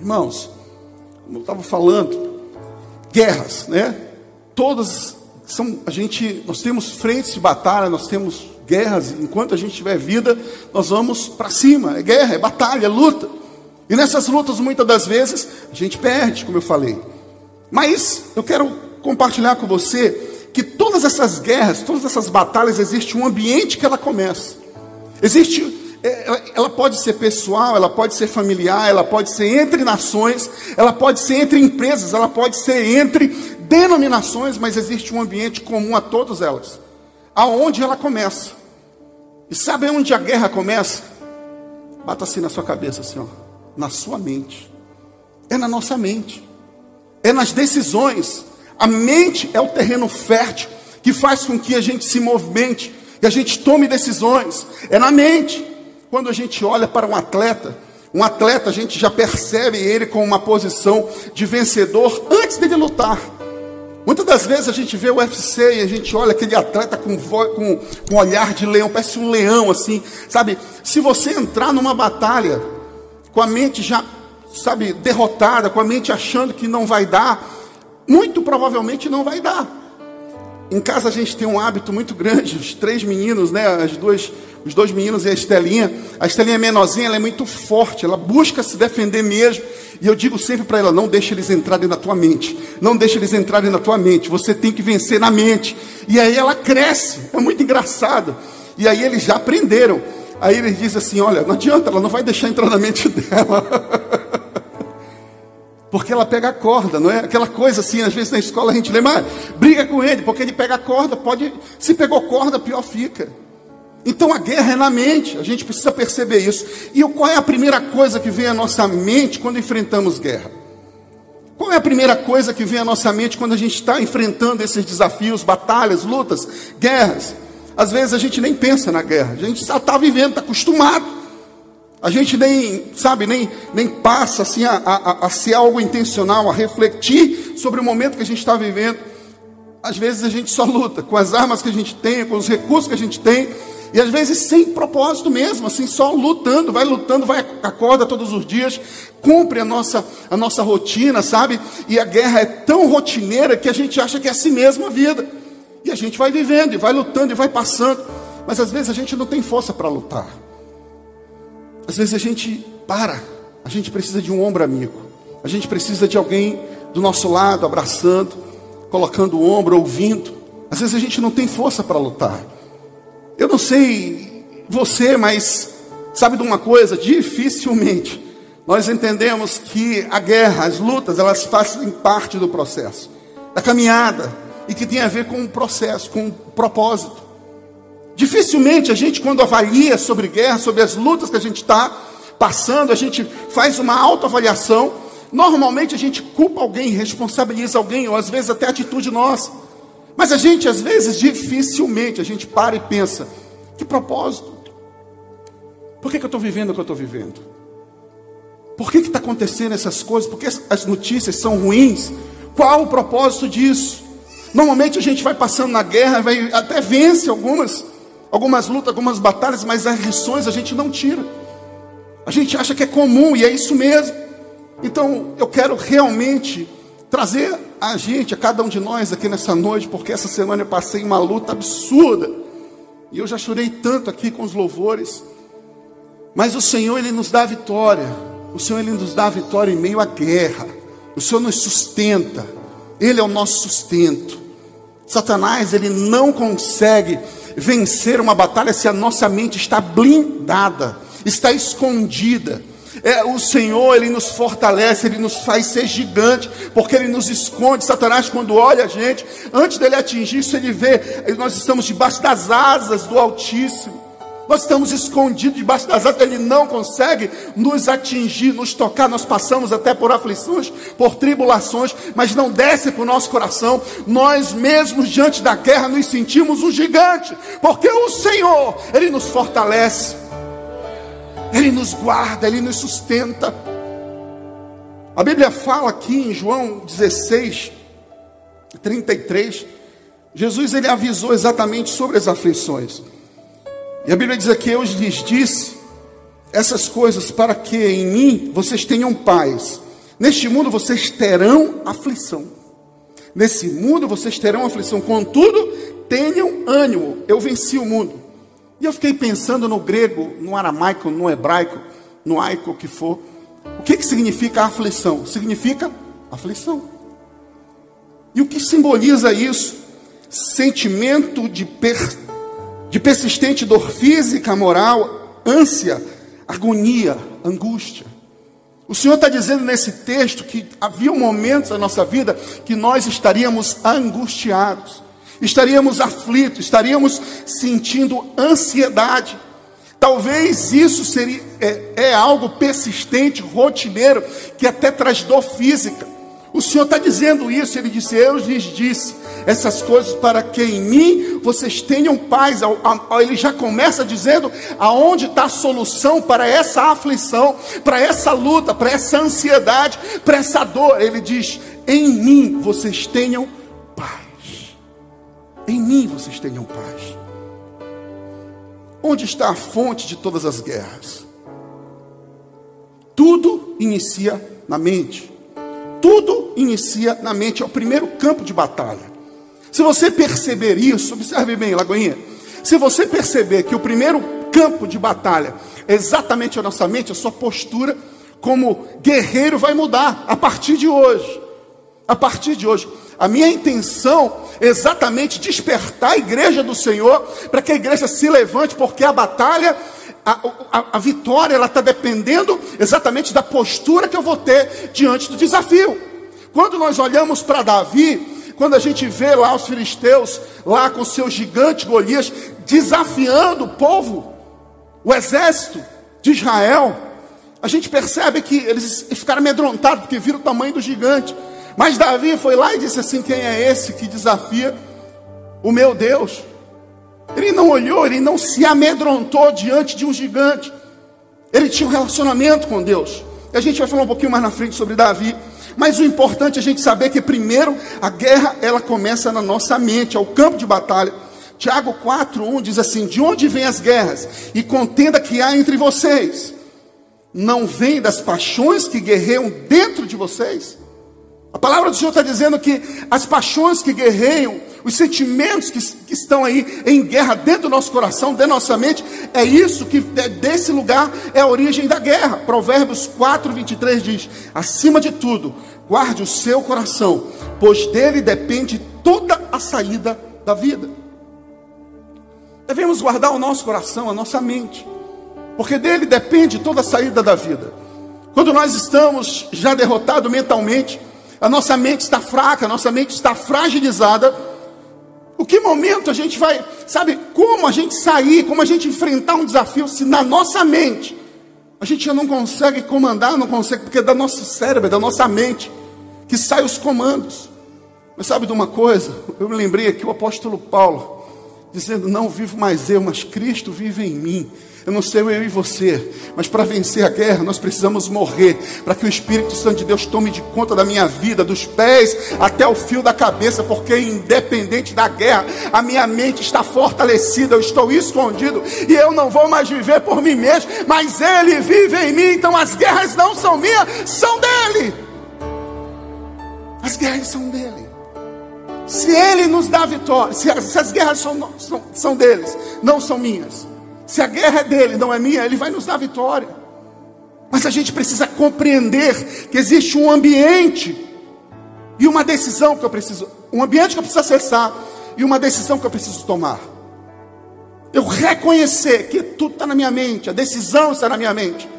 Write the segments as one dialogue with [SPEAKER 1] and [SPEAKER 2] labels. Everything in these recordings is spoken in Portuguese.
[SPEAKER 1] Irmãos, como eu estava falando, guerras, né? Todas são, a gente, nós temos frentes de batalha, nós temos guerras, enquanto a gente tiver vida, nós vamos para cima, é guerra, é batalha, é luta. E nessas lutas, muitas das vezes, a gente perde, como eu falei. Mas eu quero compartilhar com você que todas essas guerras, todas essas batalhas, existe um ambiente que ela começa. Existe, ela pode ser pessoal, ela pode ser familiar, ela pode ser entre nações, ela pode ser entre empresas, ela pode ser entre denominações, mas existe um ambiente comum a todas elas. Aonde ela começa? E sabe onde a guerra começa? Bata assim na sua cabeça, assim, ó na sua mente. É na nossa mente. É nas decisões. A mente é o terreno fértil que faz com que a gente se movimente, que a gente tome decisões. É na mente. Quando a gente olha para um atleta, um atleta a gente já percebe ele com uma posição de vencedor antes dele lutar. Muitas das vezes a gente vê o UFC e a gente olha aquele atleta com, com, com olhar de leão, parece um leão assim, sabe? Se você entrar numa batalha com a mente já, sabe, derrotada, com a mente achando que não vai dar, muito provavelmente não vai dar. Em casa a gente tem um hábito muito grande, os três meninos, né, as duas, os dois meninos e a Estelinha. A Estelinha é menorzinha, ela é muito forte, ela busca se defender mesmo. E eu digo sempre para ela: não deixe eles entrarem na tua mente, não deixe eles entrarem na tua mente. Você tem que vencer na mente. E aí ela cresce, é muito engraçado. E aí eles já aprenderam. Aí ele diz assim: Olha, não adianta, ela não vai deixar entrar na mente dela. Porque ela pega a corda, não é? Aquela coisa assim, às vezes na escola a gente lembra, ah, briga com ele, porque ele pega a corda, pode. Se pegou corda, pior fica. Então a guerra é na mente, a gente precisa perceber isso. E qual é a primeira coisa que vem à nossa mente quando enfrentamos guerra? Qual é a primeira coisa que vem à nossa mente quando a gente está enfrentando esses desafios, batalhas, lutas, guerras? Às vezes a gente nem pensa na guerra, a gente está vivendo, está acostumado. A gente nem, sabe, nem, nem passa assim a, a, a ser algo intencional, a refletir sobre o momento que a gente está vivendo. Às vezes a gente só luta com as armas que a gente tem, com os recursos que a gente tem, e às vezes sem propósito mesmo, assim, só lutando, vai lutando, vai acorda todos os dias, cumpre a nossa, a nossa rotina, sabe? E a guerra é tão rotineira que a gente acha que é assim mesmo a vida. E a gente vai vivendo, e vai lutando, e vai passando. Mas às vezes a gente não tem força para lutar. Às vezes a gente para. A gente precisa de um ombro amigo. A gente precisa de alguém do nosso lado, abraçando, colocando o ombro, ouvindo. Às vezes a gente não tem força para lutar. Eu não sei você, mas sabe de uma coisa? Dificilmente nós entendemos que a guerra, as lutas, elas fazem parte do processo, da caminhada e que tem a ver com o processo, com o propósito. Dificilmente a gente, quando avalia sobre guerra, sobre as lutas que a gente está passando, a gente faz uma autoavaliação. Normalmente a gente culpa alguém, responsabiliza alguém, ou às vezes até atitude nossa. Mas a gente, às vezes, dificilmente, a gente para e pensa: que propósito? Por que, que eu estou vivendo o que eu estou vivendo? Por que está acontecendo essas coisas? Por que as notícias são ruins? Qual o propósito disso? Normalmente a gente vai passando na guerra, vai, até vence algumas, algumas lutas, algumas batalhas, mas as lições a gente não tira. A gente acha que é comum e é isso mesmo. Então eu quero realmente trazer a gente, a cada um de nós aqui nessa noite, porque essa semana eu passei uma luta absurda. E eu já chorei tanto aqui com os louvores. Mas o Senhor, Ele nos dá vitória. O Senhor, Ele nos dá vitória em meio à guerra. O Senhor nos sustenta. Ele é o nosso sustento. Satanás, ele não consegue vencer uma batalha se a nossa mente está blindada, está escondida. É, o Senhor, Ele nos fortalece, Ele nos faz ser gigante, porque Ele nos esconde. Satanás, quando olha a gente, antes dele atingir isso, ele vê, nós estamos debaixo das asas do Altíssimo. Nós estamos escondidos debaixo das asas, ele não consegue nos atingir, nos tocar. Nós passamos até por aflições, por tribulações, mas não desce para o nosso coração. Nós mesmos, diante da guerra, nos sentimos um gigante, porque o Senhor, Ele nos fortalece, Ele nos guarda, Ele nos sustenta. A Bíblia fala aqui em João 16, 33, Jesus ele avisou exatamente sobre as aflições. E a Bíblia diz aqui: Eu lhes disse essas coisas para que em mim vocês tenham paz. Neste mundo vocês terão aflição. Nesse mundo vocês terão aflição. Contudo, tenham ânimo. Eu venci o mundo. E eu fiquei pensando no grego, no aramaico, no hebraico, no aico, que for. O que, que significa aflição? Significa aflição. E o que simboliza isso? Sentimento de, per, de persistente dor física, moral, ânsia, agonia, angústia. O Senhor está dizendo nesse texto que havia momentos na nossa vida que nós estaríamos angustiados, estaríamos aflitos, estaríamos sentindo ansiedade. Talvez isso seria, é, é algo persistente, rotineiro, que até traz dor física. O Senhor está dizendo isso, Ele disse: Eu lhes disse essas coisas para que em mim vocês tenham paz. Ele já começa dizendo aonde está a solução para essa aflição, para essa luta, para essa ansiedade, para essa dor. Ele diz: Em mim vocês tenham paz. Em mim vocês tenham paz. Onde está a fonte de todas as guerras? Tudo inicia na mente. Tudo inicia na mente, é o primeiro campo de batalha. Se você perceber isso, observe bem, Lagoinha. Se você perceber que o primeiro campo de batalha é exatamente a nossa mente, a sua postura como guerreiro vai mudar a partir de hoje. A partir de hoje. A minha intenção é exatamente despertar a igreja do Senhor para que a igreja se levante, porque a batalha, a, a, a vitória, ela está dependendo exatamente da postura que eu vou ter diante do desafio. Quando nós olhamos para Davi, quando a gente vê lá os filisteus, lá com seu gigante Golias, desafiando o povo, o exército de Israel, a gente percebe que eles ficaram amedrontados, porque viram o tamanho do gigante. Mas Davi foi lá e disse assim: Quem é esse que desafia o meu Deus? Ele não olhou, ele não se amedrontou diante de um gigante. Ele tinha um relacionamento com Deus. E a gente vai falar um pouquinho mais na frente sobre Davi. Mas o importante é a gente saber que primeiro a guerra ela começa na nossa mente, é o campo de batalha. Tiago 4:1 diz assim: De onde vêm as guerras e contenda que há entre vocês? Não vem das paixões que guerreiam dentro de vocês? A palavra do Senhor está dizendo que as paixões que guerreiam, os sentimentos que, que, estão aí em guerra dentro do nosso coração, dentro da nossa mente, é isso que é desse lugar é a origem da guerra. Provérbios 4, 23 diz: acima de tudo, guarde o seu coração, pois dele depende toda a saída da vida. Devemos guardar o nosso coração, a nossa mente, porque dele depende toda a saída da vida. Quando nós estamos já derrotados mentalmente, a nossa mente está fraca, a nossa mente está fragilizada. O que momento a gente vai, sabe, como a gente sair, como a gente enfrentar um desafio se na nossa mente a gente já não consegue comandar, não consegue, porque é da nosso cérebro, é da nossa mente que saem os comandos. Mas sabe de uma coisa? Eu me lembrei aqui o apóstolo Paulo dizendo: Não vivo mais eu, mas Cristo vive em mim. Eu não sei eu e você, mas para vencer a guerra nós precisamos morrer, para que o Espírito Santo de Deus tome de conta da minha vida, dos pés até o fio da cabeça, porque independente da guerra, a minha mente está fortalecida, eu estou escondido e eu não vou mais viver por mim mesmo, mas Ele vive em mim, então as guerras não são minhas, são dele. As guerras são dele. Se Ele nos dá vitória, se as, guerras são, são, são deles, não são minhas. Se a guerra é dele, não é minha, ele vai nos dar vitória. Mas a gente precisa compreender que existe um ambiente e uma decisão que eu preciso, um ambiente que eu preciso acessar e uma decisão que eu preciso tomar. Eu reconhecer que tudo está na minha mente, a decisão está na minha mente.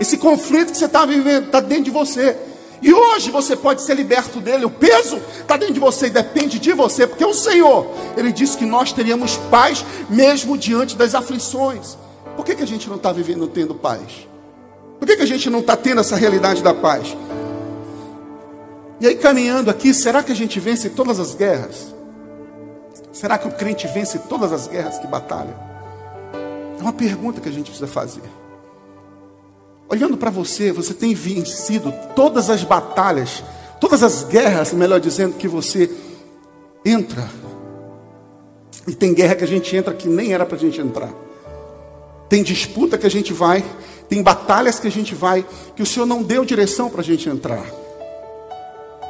[SPEAKER 1] Esse conflito que você está vivendo está dentro de você. E hoje você pode ser liberto dele. O peso está dentro de você e depende de você, porque o Senhor, Ele disse que nós teríamos paz mesmo diante das aflições. Por que, que a gente não está vivendo tendo paz? Por que, que a gente não está tendo essa realidade da paz? E aí, caminhando aqui, será que a gente vence todas as guerras? Será que o crente vence todas as guerras que batalha? É uma pergunta que a gente precisa fazer. Olhando para você, você tem vencido todas as batalhas, todas as guerras, melhor dizendo, que você entra. E tem guerra que a gente entra que nem era para a gente entrar. Tem disputa que a gente vai, Tem batalhas que a gente vai, que o Senhor não deu direção para a gente entrar.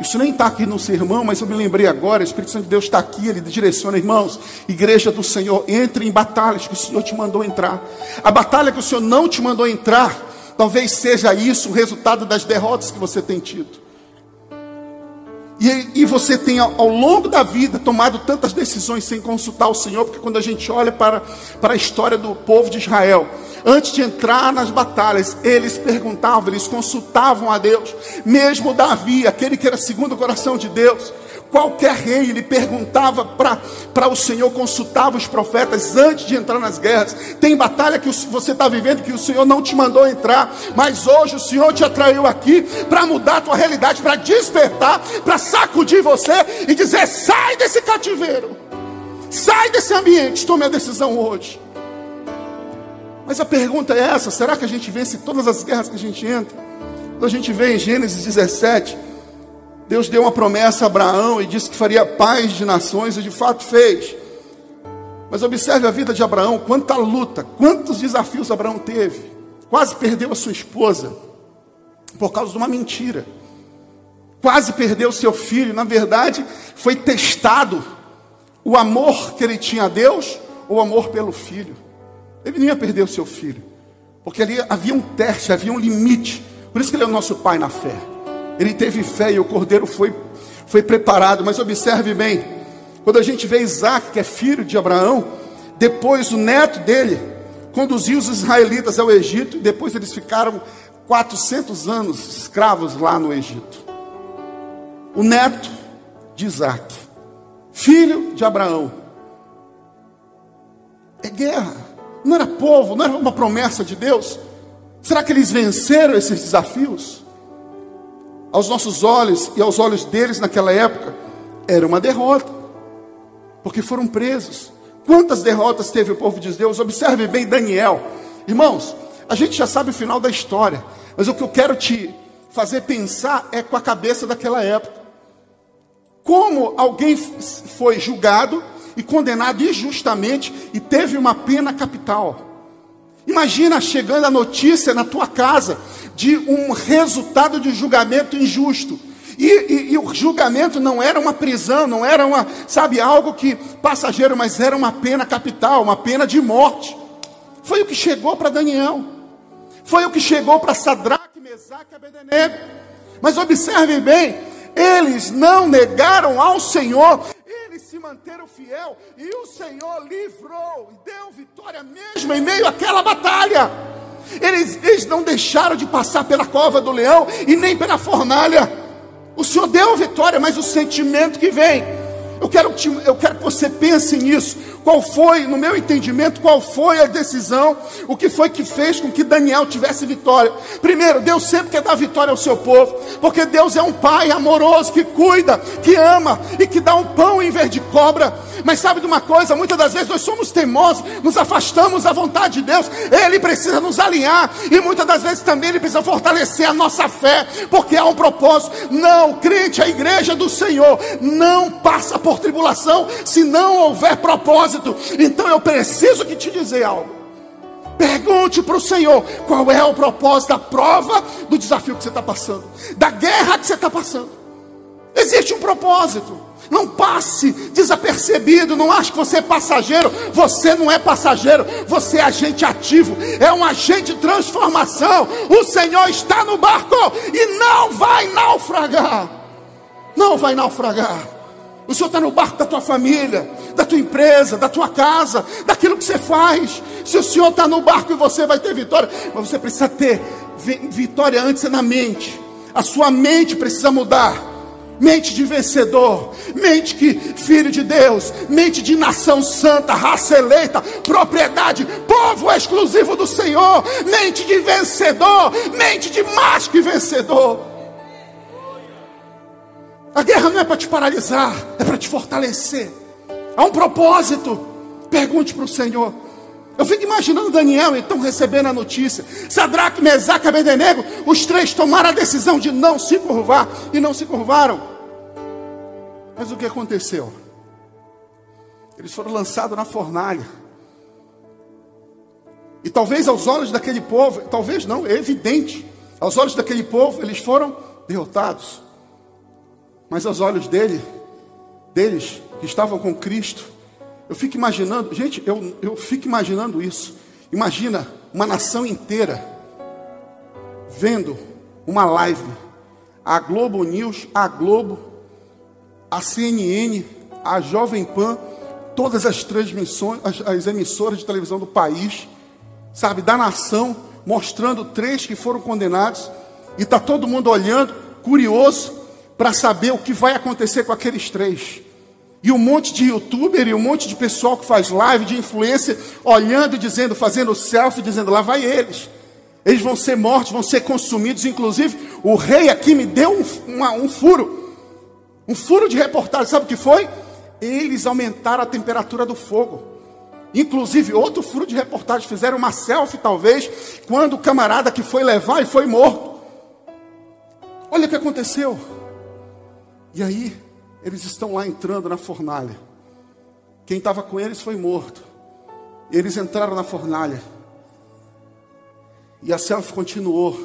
[SPEAKER 1] Isso nem está aqui no sermão, mas eu me lembrei agora, o Espírito Santo de Deus está aqui, ele direciona, irmãos, igreja do Senhor, entre em batalhas que o Senhor te mandou entrar. A batalha que o Senhor não te mandou entrar, talvez seja isso o resultado das derrotas que você tem tido. E, e você tem ao, longo da vida tomado tantas decisões sem consultar o Senhor, porque quando a gente olha para, para a história do povo de Israel, antes de entrar nas batalhas, eles perguntavam, eles consultavam a Deus, mesmo Davi, aquele que era segundo o coração de Deus, Qualquer rei, ele perguntava para o Senhor, consultava os profetas antes de entrar nas guerras. Tem batalha que você está vivendo que o Senhor não te mandou entrar, mas hoje o Senhor te atraiu aqui para mudar a tua realidade, para despertar, para sacudir você e dizer: sai desse cativeiro, sai desse ambiente, tome a decisão hoje. Mas a pergunta é essa: será que a gente vence todas as guerras que a gente entra? Quando a gente vê em Gênesis 17 Deus deu uma promessa a Abraão e disse que faria paz de nações e de fato fez. Mas observe a vida de Abraão, quanta luta, quantos desafios Abraão teve. Quase perdeu a sua esposa por causa de uma mentira. Quase perdeu seu filho, na verdade, foi testado o amor que ele tinha a Deus ou o amor pelo filho. Ele não ia perder o seu filho, porque ali havia um teste, havia um limite. Por isso que ele é o nosso pai na fé. Ele teve fé e o cordeiro foi, foi preparado. Mas observe bem: quando a gente vê Isaac, que é filho de Abraão, depois o neto dele conduziu os israelitas ao Egito, e depois eles ficaram 400 anos escravos lá no Egito. O neto de Isaac, filho de Abraão, é guerra, não era povo, não era uma promessa de Deus. Será que eles venceram esses desafios? Aos nossos olhos e aos olhos deles naquela época, era uma derrota, porque foram presos. Quantas derrotas teve o povo de Deus? Observe bem Daniel. Irmãos, a gente já sabe o final da história, mas o que eu quero te fazer pensar é com a cabeça daquela época. Como alguém foi julgado e condenado injustamente e teve uma pena capital. Imagina chegando a notícia na tua casa de um resultado de julgamento injusto. E, e, e, o julgamento não era uma prisão, não era uma, sabe, algo que passageiro, mas era uma pena capital, uma pena de morte. Foi o que chegou para Daniel. Foi o que chegou para Sadraque, Mesaque e Abednego. Mas observe bem, eles não negaram ao Senhor se manteram fiel e o Senhor livrou e deu vitória mesmo em meio àquela batalha. Eles, eles não deixaram de passar pela cova do leão e nem pela fornalha. O Senhor deu vitória, mas o sentimento que vem. Eu quero, eu quero que você pense nisso. Qual foi, no meu entendimento, qual foi a decisão? O que foi que fez com que Daniel tivesse vitória? Primeiro, Deus sempre quer dar vitória ao seu povo, porque Deus é um pai amoroso que cuida, que ama e que dá um pão em vez de cobra. Mas sabe de uma coisa? Muitas das vezes nós somos teimosos, nos afastamos da vontade de Deus. Ele precisa nos alinhar e muitas das vezes também ele precisa fortalecer a nossa fé, porque há um propósito. Não, crente, a igreja do Senhor não passa por tribulação se não houver propósito. Então eu preciso que te dizer algo. Pergunte para o Senhor qual é o propósito da prova do desafio que você está passando, da guerra que você está passando. Existe um propósito. Não passe desapercebido, não ache que você é passageiro. Você não é passageiro, você é agente ativo, é um agente de transformação. O Senhor está no barco e não vai naufragar. Não vai naufragar. O Senhor está no barco da tua família, da tua empresa, da tua casa, daquilo que você faz. Se o Senhor está no barco e você vai ter vitória, mas você precisa ter vitória antes na mente. A sua mente precisa mudar. Mente de vencedor, mente que filho de Deus, mente de nação santa, raça eleita, propriedade, povo exclusivo do Senhor, mente de vencedor, mente de mais que vencedor. A guerra não é para te paralisar, é para te fortalecer. Há um propósito. Pergunte para o Senhor. Eu fico imaginando Daniel então recebendo a notícia. Sadraque, Mesaque e Abednego, os três tomaram a decisão de não se curvar e não se curvaram. Mas o que aconteceu? Eles foram lançados na fornalha. E talvez aos olhos daquele povo, talvez não, é evidente, aos olhos daquele povo eles foram derrotados. Mas aos olhos dele, deles que estavam com Cristo, eu fico imaginando, gente, eu, eu fico imaginando isso. Imagina uma nação inteira vendo uma live, a Globo News, a Globo, a CNN, a Jovem Pan, todas as transmissões, as, as emissoras de televisão do país, sabe, da nação, mostrando três que foram condenados, e está todo mundo olhando, curioso, para saber o que vai acontecer com aqueles três. E um monte de youtuber e um monte de pessoal que faz live, de influência, olhando e dizendo, fazendo selfie, dizendo, lá vai eles. Eles vão ser mortos, vão ser consumidos. Inclusive, o rei aqui me deu um, uma, um furo. Um furo de reportagem. Sabe o que foi? Eles aumentaram a temperatura do fogo. Inclusive, outro furo de reportagem. Fizeram uma selfie, talvez, quando o camarada que foi levar e foi morto. Olha o que aconteceu. E aí, eles estão lá entrando na fornalha. Quem estava com eles foi morto. Eles entraram na fornalha. E a selfie continuou.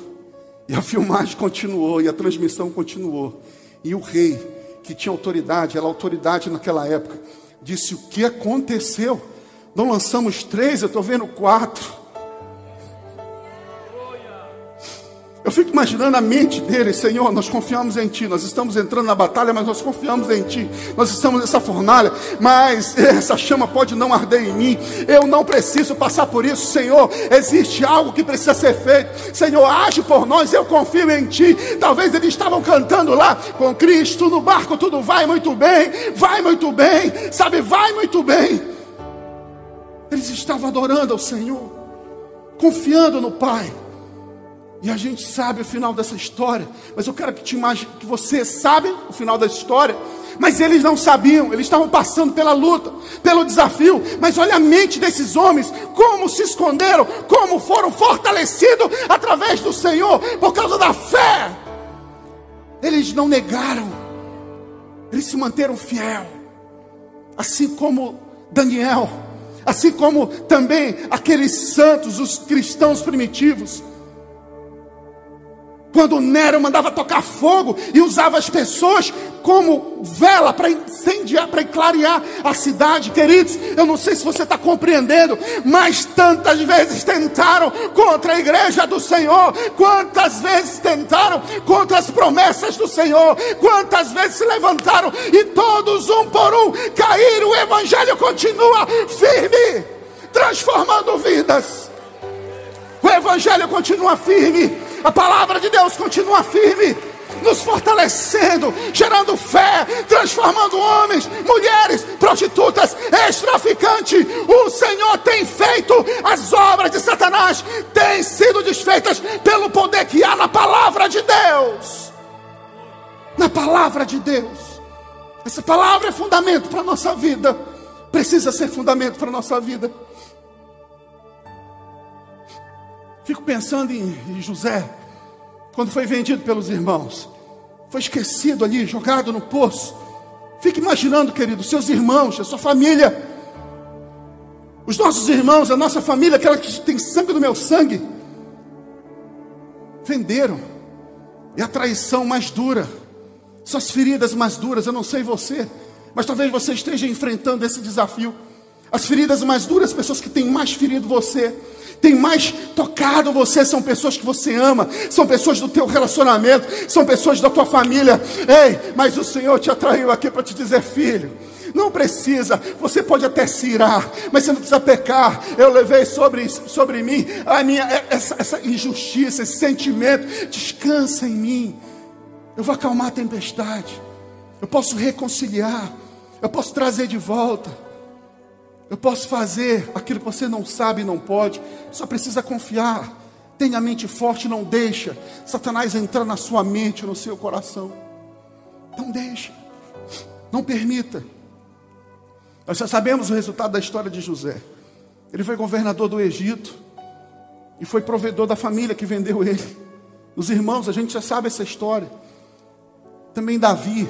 [SPEAKER 1] E a filmagem continuou. E a transmissão continuou. E o rei, que tinha autoridade, era autoridade naquela época, disse: O que aconteceu? Não lançamos três, eu estou vendo quatro. Eu fico imaginando a mente dele, Senhor, nós confiamos em Ti, nós estamos entrando na batalha, mas nós confiamos em Ti, nós estamos nessa fornalha, mas essa chama pode não arder em mim, eu não preciso passar por isso, Senhor, existe algo que precisa ser feito, Senhor, age por nós, eu confio em Ti. Talvez eles estavam cantando lá, com Cristo no barco, tudo vai muito bem, vai muito bem, sabe, vai muito bem. Eles estavam adorando ao Senhor, confiando no Pai. E a gente sabe o final dessa história, mas eu quero que, te imagine, que você sabe o final da história. Mas eles não sabiam, eles estavam passando pela luta, pelo desafio. Mas olha a mente desses homens, como se esconderam, como foram fortalecidos através do Senhor, por causa da fé. Eles não negaram, eles se manteram fiel, assim como Daniel, assim como também aqueles santos, os cristãos primitivos. Quando Nero mandava tocar fogo e usava as pessoas como vela para incendiar, para clarear a cidade, queridos. Eu não sei se você está compreendendo, mas tantas vezes tentaram contra a igreja do Senhor, quantas vezes tentaram contra as promessas do Senhor, quantas vezes se levantaram e todos um por um caíram. O evangelho continua firme, transformando vidas. O evangelho continua firme a palavra de Deus continua firme, nos fortalecendo, gerando fé, transformando homens, mulheres, prostitutas, ex-traficantes. O Senhor tem feito as obras de Satanás, têm sido desfeitas pelo poder que há na palavra de Deus. Na palavra de Deus. Essa palavra é fundamento para a nossa vida. Precisa ser fundamento para a nossa vida. Fico pensando em José, quando foi vendido pelos irmãos. Foi esquecido ali, jogado no poço. Fique imaginando, querido, seus irmãos, a sua família. Os nossos irmãos, a nossa família, aquela que tem sangue do meu sangue. Venderam. É a traição mais dura. Suas feridas mais duras, eu não sei você, mas talvez você esteja enfrentando esse desafio. As feridas mais duras, pessoas que têm mais ferido você, tem mais tocado você, são pessoas que você ama, são pessoas do teu relacionamento, são pessoas da tua família. Ei, mas o Senhor te atraiu aqui para te dizer, filho, não precisa, você pode até se irar, mas você não precisa pecar. Eu levei sobre, sobre mim a minha, essa, essa injustiça, esse sentimento. Descansa em mim. Eu vou acalmar a tempestade. Eu posso reconciliar. Eu posso trazer de volta. Eu posso fazer aquilo que você não sabe e não pode, só precisa confiar. Tenha a mente forte, não deixa Satanás entrar na sua mente, no seu coração. Não deixa. Não permita. Nós já sabemos o resultado da história de José. Ele foi governador do Egito e foi provedor da família que vendeu ele. Os irmãos, a gente já sabe essa história. Também Davi,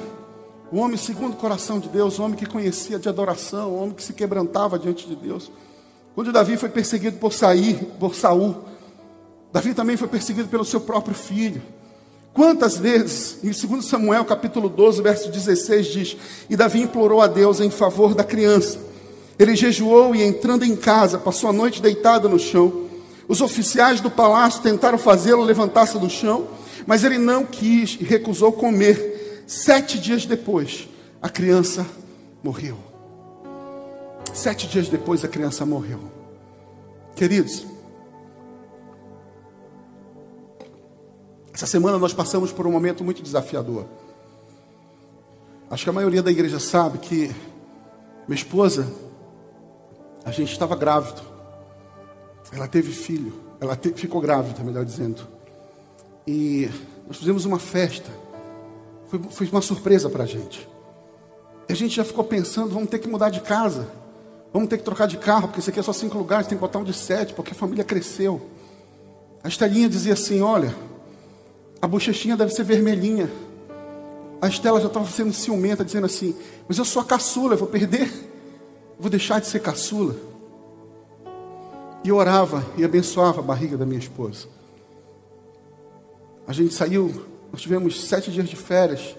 [SPEAKER 1] o homem segundo o coração de Deus, o homem que conhecia de adoração, o homem que se quebrantava diante de Deus. Quando Davi foi perseguido por, Saí, por Saul, Davi também foi perseguido pelo seu próprio filho. Quantas vezes, em 2 Samuel capítulo 12, verso 16, diz: E Davi implorou a Deus em favor da criança. Ele jejuou e, entrando em casa, passou a noite deitado no chão. Os oficiais do palácio tentaram fazê-lo levantar-se do chão, mas ele não quis e recusou comer. Sete dias depois, a criança morreu. Sete dias depois, a criança morreu. Queridos, essa semana nós passamos por um momento muito desafiador. Acho que a maioria da igreja sabe que minha esposa a gente estava grávido. Ela teve filho. Ela te, ficou grávida, melhor dizendo. E nós fizemos uma festa. Foi, foi uma surpresa para a gente. E a gente já ficou pensando, vamos ter que mudar de casa. Vamos ter que trocar de carro, porque isso aqui é só cinco lugares, tem que botar um de sete, porque a família cresceu. A Estelinha dizia assim, olha, a bochechinha deve ser vermelhinha. A Estela já estava sendo ciumenta, dizendo assim, mas eu sou a caçula, eu vou perder vou deixar de ser caçula. E eu orava e abençoava a barriga da minha esposa. A gente saiu, nós tivemos sete dias de férias.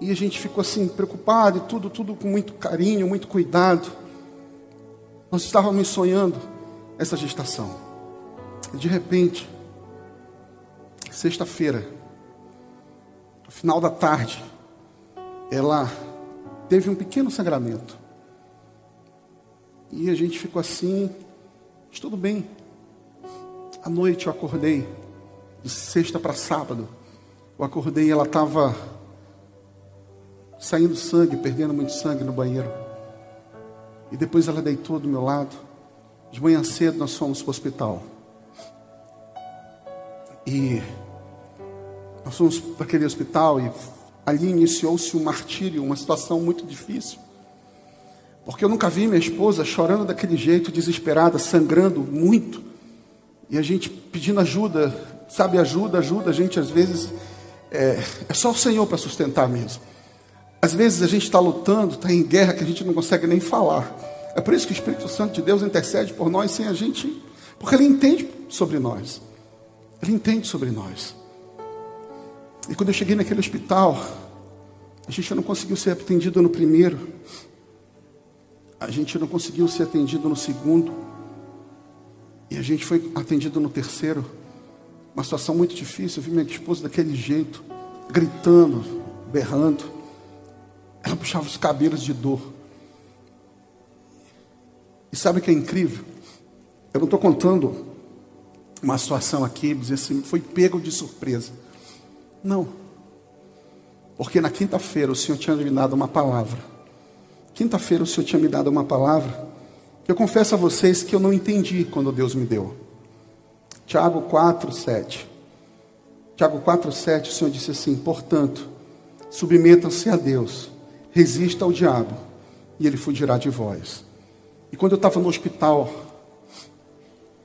[SPEAKER 1] E a gente ficou assim, preocupado e tudo, tudo com muito carinho, muito cuidado. Nós estávamos sonhando essa gestação. De repente, sexta-feira, no final da tarde, ela teve um pequeno sangramento. E a gente ficou assim, mas tudo bem. À noite eu acordei, de sexta para sábado. Eu acordei e ela estava saindo sangue, perdendo muito sangue no banheiro. E depois ela deitou do meu lado. De manhã cedo nós fomos para o hospital. E nós fomos para aquele hospital e ali iniciou-se um martírio, uma situação muito difícil. Porque eu nunca vi minha esposa chorando daquele jeito, desesperada, sangrando muito. E a gente pedindo ajuda, sabe, ajuda, ajuda. A gente às vezes é, é só o Senhor para sustentar mesmo. Às vezes a gente está lutando, está em guerra que a gente não consegue nem falar. É por isso que o Espírito Santo de Deus intercede por nós sem a gente, porque Ele entende sobre nós. Ele entende sobre nós. E quando eu cheguei naquele hospital, a gente não conseguiu ser atendido no primeiro a gente não conseguiu ser atendido no segundo, e a gente foi atendido no terceiro. Uma situação muito difícil. Eu vi minha esposa daquele jeito, gritando, berrando. Ela puxava os cabelos de dor. E sabe o que é incrível? Eu não estou contando uma situação aqui, dizer assim, foi pego de surpresa. Não. Porque na quinta-feira o Senhor tinha me dado uma palavra Quinta-feira o Senhor tinha me dado uma palavra que eu confesso a vocês que eu não entendi quando Deus me deu. Tiago 4, 7. Tiago 4, 7, o Senhor disse assim: Portanto, submetam-se a Deus, resista ao diabo, e ele fugirá de vós. E quando eu estava no hospital,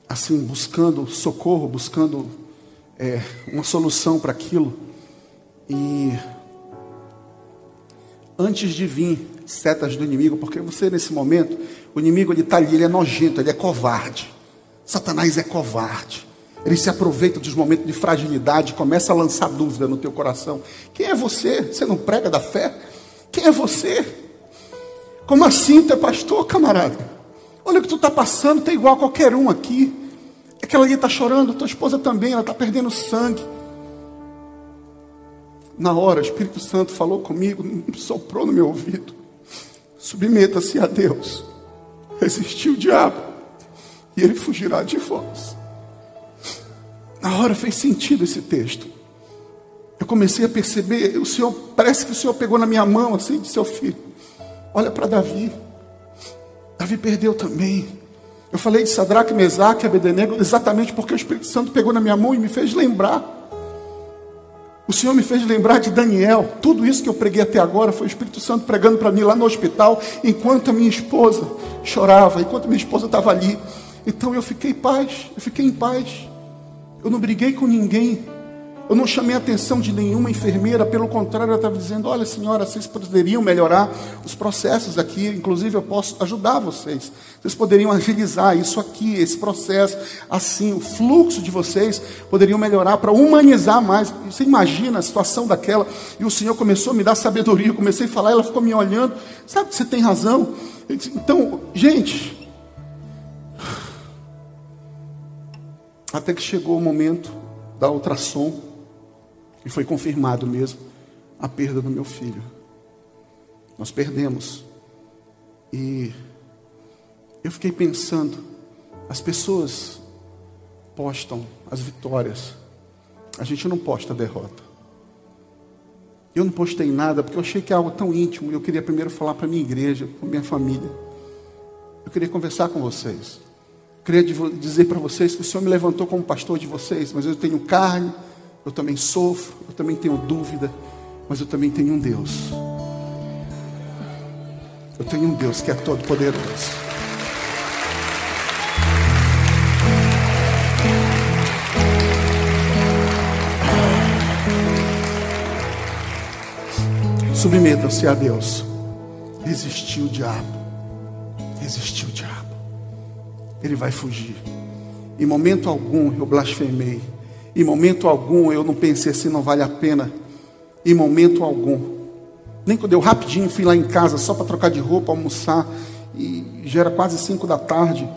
[SPEAKER 1] assim, buscando socorro, buscando é, uma solução para aquilo, e antes de vir setas do inimigo, porque você nesse momento, o inimigo ele está ali, ele é nojento, ele é covarde. Satanás é covarde. Ele se aproveita dos momentos de fragilidade, começa a lançar dúvida no teu coração. Quem é você? Você não prega da fé? Quem é você? Como assim tu é pastor, camarada? Olha o que tu está passando, tu é igual a qualquer um aqui. Aquela ali está chorando, tua esposa também, ela está perdendo sangue. Na hora, o Espírito Santo falou comigo, soprou no meu ouvido. Submeta-se a Deus. Resistiu o diabo. E ele fugirá de vós. Na hora fez sentido esse texto. Eu comecei a perceber, o Senhor, parece que o Senhor pegou na minha mão assim, de seu filho. Olha para Davi. Davi perdeu também. Eu falei de Sadraque, Mesaque e Abednego exatamente porque o Espírito Santo pegou na minha mão e me fez lembrar. O Senhor me fez lembrar de Daniel. Tudo isso que eu preguei até agora foi o Espírito Santo pregando para mim lá no hospital, enquanto a minha esposa chorava, enquanto minha esposa estava ali. Então eu fiquei em paz, eu fiquei em paz. Eu não briguei com ninguém. Eu não chamei a atenção de nenhuma enfermeira, pelo contrário, ela estava dizendo: Olha, senhora, vocês poderiam melhorar os processos aqui, inclusive eu posso ajudar vocês. Vocês poderiam agilizar isso aqui, esse processo, assim, o fluxo de vocês poderiam melhorar para humanizar mais. Você imagina a situação daquela, e o Senhor começou a me dar sabedoria. Eu comecei a falar, ela ficou me olhando, sabe que você tem razão. Disse, então, gente, até que chegou o momento da ultrassom. E foi confirmado mesmo a perda do meu filho. Nós perdemos. E eu fiquei pensando, as pessoas postam as vitórias. A gente não posta a derrota. Eu não postei nada porque eu achei que é algo tão íntimo. Eu queria primeiro falar para minha igreja, para minha família. Eu queria conversar com vocês. Queria dizer para vocês que o Senhor me levantou como pastor de vocês, mas eu tenho carne, eu também sofro, eu também tenho dúvida, mas eu também tenho um Deus. Eu tenho um Deus que é todo poderoso. Submetam-se a Deus. Resistiu o diabo. Resistiu o diabo. Ele vai fugir. Em momento algum eu blasfemei. Em momento algum eu não pensei assim, não vale a pena. Em momento algum. Nem quando eu rapidinho fui lá em casa só para trocar de roupa, almoçar. E já era quase cinco da tarde.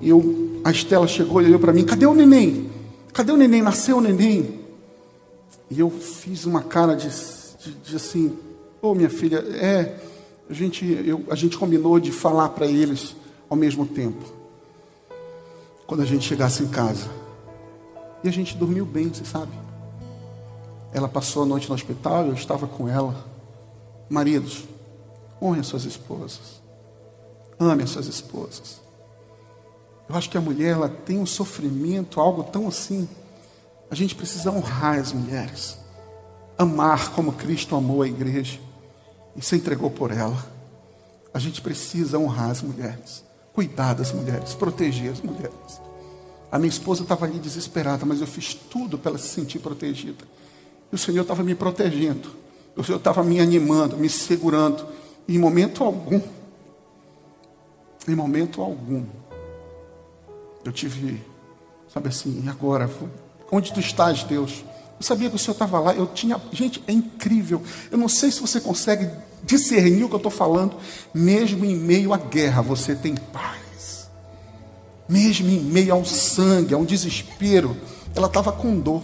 [SPEAKER 1] E eu, a Estela chegou e olhou para mim: cadê o neném? Cadê o neném? Nasceu o neném? E eu fiz uma cara de, de, de assim: Ô oh, minha filha, é. A gente, eu, a gente combinou de falar para eles ao mesmo tempo. Quando a gente chegasse em casa. E a gente dormiu bem, você sabe? Ela passou a noite no hospital, eu estava com ela. Maridos, honrem as suas esposas. Ame as suas esposas. Eu acho que a mulher ela tem um sofrimento, algo tão assim. A gente precisa honrar as mulheres. Amar como Cristo amou a igreja e se entregou por ela. A gente precisa honrar as mulheres, cuidar das mulheres, proteger as mulheres. A minha esposa estava ali desesperada, mas eu fiz tudo para ela se sentir protegida. E o Senhor estava me protegendo. O Senhor estava me animando, me segurando. E em momento algum, em momento algum, eu tive, sabe assim, e agora? Onde tu estás, Deus? Eu sabia que o Senhor estava lá. Eu tinha. Gente, é incrível. Eu não sei se você consegue discernir o que eu estou falando. Mesmo em meio à guerra, você tem paz mesmo em meio ao sangue, a um desespero, ela estava com dor.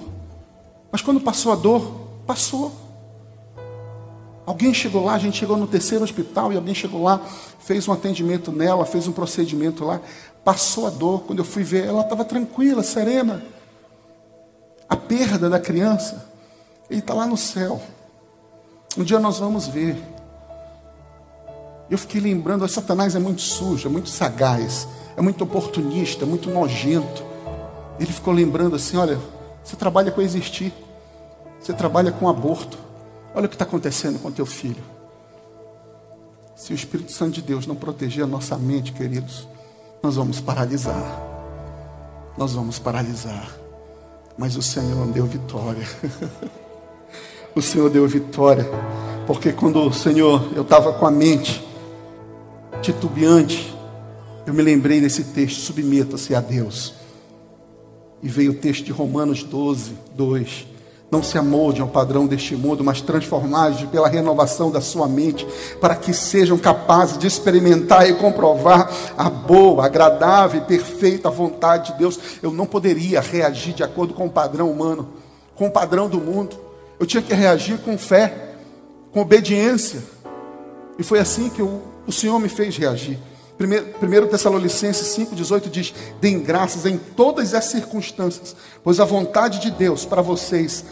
[SPEAKER 1] Mas quando passou a dor, passou. Alguém chegou lá, a gente chegou no terceiro hospital e alguém chegou lá, fez um atendimento nela, fez um procedimento lá, passou a dor. Quando eu fui ver, ela estava tranquila, serena. A perda da criança, ele está lá no céu. Um dia nós vamos ver. Eu fiquei lembrando, Satanás é muito sujo, é muito sagaz é muito oportunista, muito nojento. Ele ficou lembrando assim: olha, você trabalha com existir, você trabalha com aborto. Olha o que está acontecendo com teu filho. Se o Espírito Santo de Deus não proteger a nossa mente, queridos, nós vamos paralisar. Nós vamos paralisar. Mas o Senhor deu vitória. o Senhor deu vitória. Porque quando o Senhor, eu estava com a mente titubeante, eu me lembrei desse texto, submeta-se a Deus. E veio o texto de Romanos 12, 2. Não se amolde ao padrão deste mundo, mas transformai pela renovação da sua mente, para que sejam capazes de experimentar e comprovar a boa, agradável e perfeita vontade de Deus. Eu não poderia reagir de acordo com o padrão humano, com o padrão do mundo. Eu tinha que reagir com fé, com obediência. E foi assim que o, o Senhor me fez reagir. 1 Tessalonicenses 5,18 diz: Deem graças em todas as circunstâncias, pois a vontade de Deus para vocês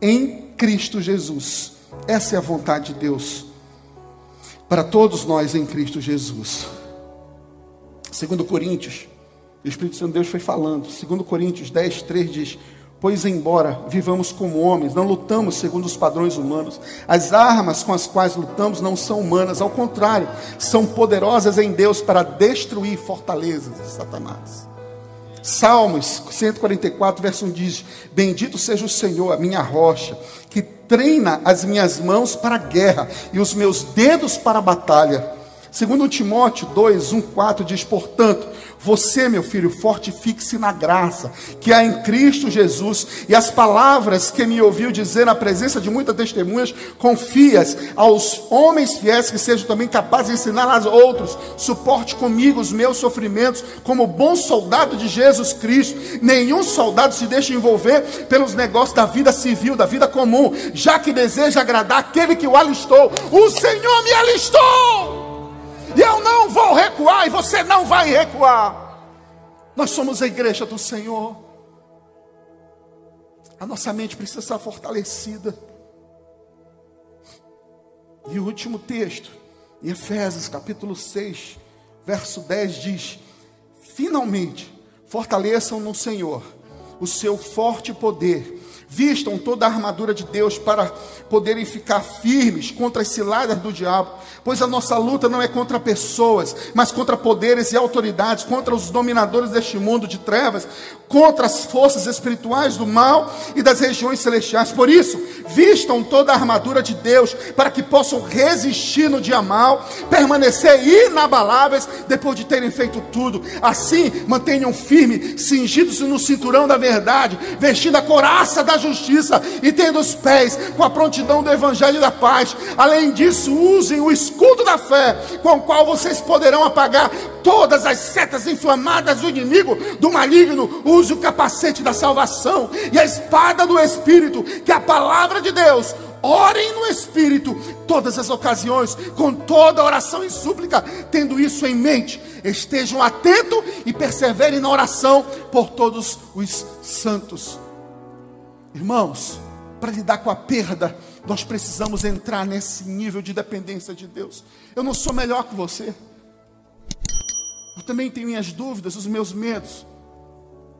[SPEAKER 1] em Cristo Jesus. Essa é a vontade de Deus para todos nós em Cristo Jesus. Segundo Coríntios, o Espírito Santo de Deus foi falando. Segundo Coríntios 10, 3 diz: Pois, embora vivamos como homens, não lutamos segundo os padrões humanos. As armas com as quais lutamos não são humanas, ao contrário, são poderosas em Deus para destruir fortalezas de Satanás. Salmos 144, verso 1 diz: Bendito seja o Senhor, a minha rocha, que treina as minhas mãos para a guerra e os meus dedos para a batalha. Segundo Timóteo 2, 1, 4 diz, portanto, você, meu filho, fortifique-se na graça que há em Cristo Jesus e as palavras que me ouviu dizer na presença de muitas testemunhas, confias aos homens fiéis que sejam também capazes de ensinar aos outros. Suporte comigo os meus sofrimentos como bom soldado de Jesus Cristo. Nenhum soldado se deixa envolver pelos negócios da vida civil, da vida comum, já que deseja agradar aquele que o alistou. O Senhor me alistou! E eu não vou recuar, e você não vai recuar. Nós somos a igreja do Senhor. A nossa mente precisa estar fortalecida. E o último texto, em Efésios capítulo 6, verso 10 diz: Finalmente, fortaleçam no Senhor o seu forte poder Vistam toda a armadura de Deus para poderem ficar firmes contra as ciladas do diabo, pois a nossa luta não é contra pessoas, mas contra poderes e autoridades, contra os dominadores deste mundo de trevas, contra as forças espirituais do mal e das regiões celestiais. Por isso, vistam toda a armadura de Deus para que possam resistir no dia mal, permanecer inabaláveis depois de terem feito tudo. Assim, mantenham firme, cingidos no cinturão da verdade, vestindo a coraça da justiça e tendo os pés com a prontidão do evangelho da paz. Além disso, usem o escudo da fé, com o qual vocês poderão apagar todas as setas inflamadas do inimigo, do maligno. Use o capacete da salvação e a espada do Espírito, que é a palavra de Deus. Orem no Espírito todas as ocasiões, com toda oração e súplica, tendo isso em mente. Estejam atentos e perseverem na oração por todos os santos. Irmãos, para lidar com a perda, nós precisamos entrar nesse nível de dependência de Deus. Eu não sou melhor que você. Também tenho minhas dúvidas, os meus medos.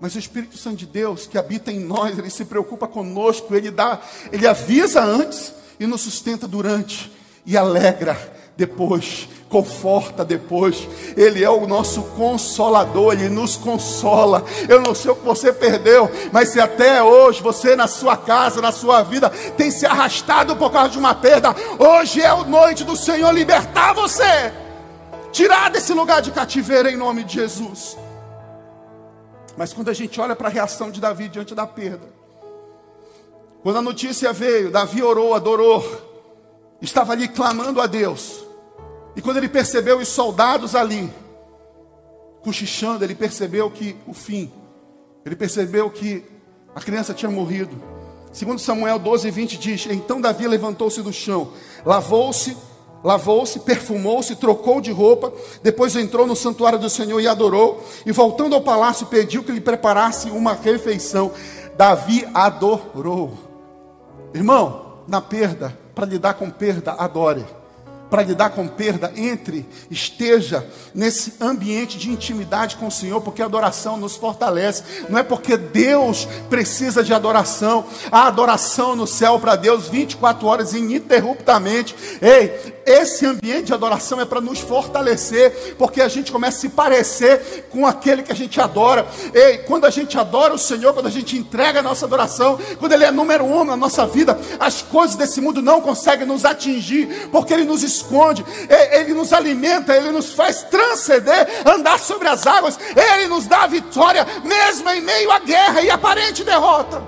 [SPEAKER 1] Mas o Espírito Santo de Deus, que habita em nós, ele se preocupa conosco, ele dá, ele avisa antes e nos sustenta durante e alegra depois conforta depois. Ele é o nosso consolador, ele nos consola. Eu não sei o que você perdeu, mas se até hoje você na sua casa, na sua vida, tem se arrastado por causa de uma perda, hoje é a noite do Senhor libertar você, tirar desse lugar de cativeiro em nome de Jesus. Mas quando a gente olha para a reação de Davi diante da perda, quando a notícia veio, Davi orou, adorou, estava ali clamando a Deus. E quando ele percebeu os soldados ali, cochichando, ele percebeu que o fim, ele percebeu que a criança tinha morrido. Segundo Samuel 12, 20 diz: Então Davi levantou-se do chão, lavou-se, lavou-se, perfumou-se, trocou de roupa, depois entrou no santuário do Senhor e adorou, e voltando ao palácio pediu que lhe preparasse uma refeição. Davi adorou. Irmão, na perda, para lidar com perda, adore para lidar com perda, entre, esteja nesse ambiente de intimidade com o Senhor, porque a adoração nos fortalece. Não é porque Deus precisa de adoração, a adoração no céu para Deus 24 horas ininterruptamente. Ei, esse ambiente de adoração é para nos fortalecer, porque a gente começa a se parecer com aquele que a gente adora. Ei, quando a gente adora o Senhor, quando a gente entrega a nossa adoração, quando Ele é número um na nossa vida, as coisas desse mundo não conseguem nos atingir, porque Ele nos esconde, Ele nos alimenta, Ele nos faz transcender, andar sobre as águas, Ele nos dá a vitória, mesmo em meio à guerra e aparente derrota.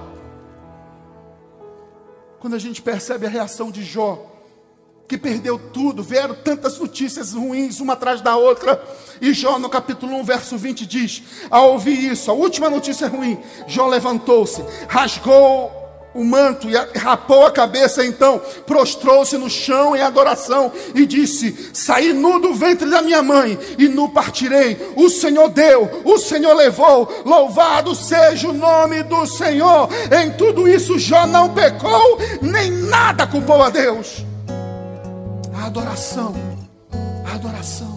[SPEAKER 1] Quando a gente percebe a reação de Jó, que perdeu tudo, vieram tantas notícias ruins, uma atrás da outra. E Jó, no capítulo 1, verso 20, diz: Ao ouvir isso, a última notícia ruim, Jó levantou-se, rasgou o manto e rapou a cabeça, então prostrou-se no chão em adoração e disse: Saí nu do ventre da minha mãe e nu partirei. O Senhor deu, o Senhor levou. Louvado seja o nome do Senhor. Em tudo isso, Jó não pecou, nem nada culpou a Deus adoração, a adoração.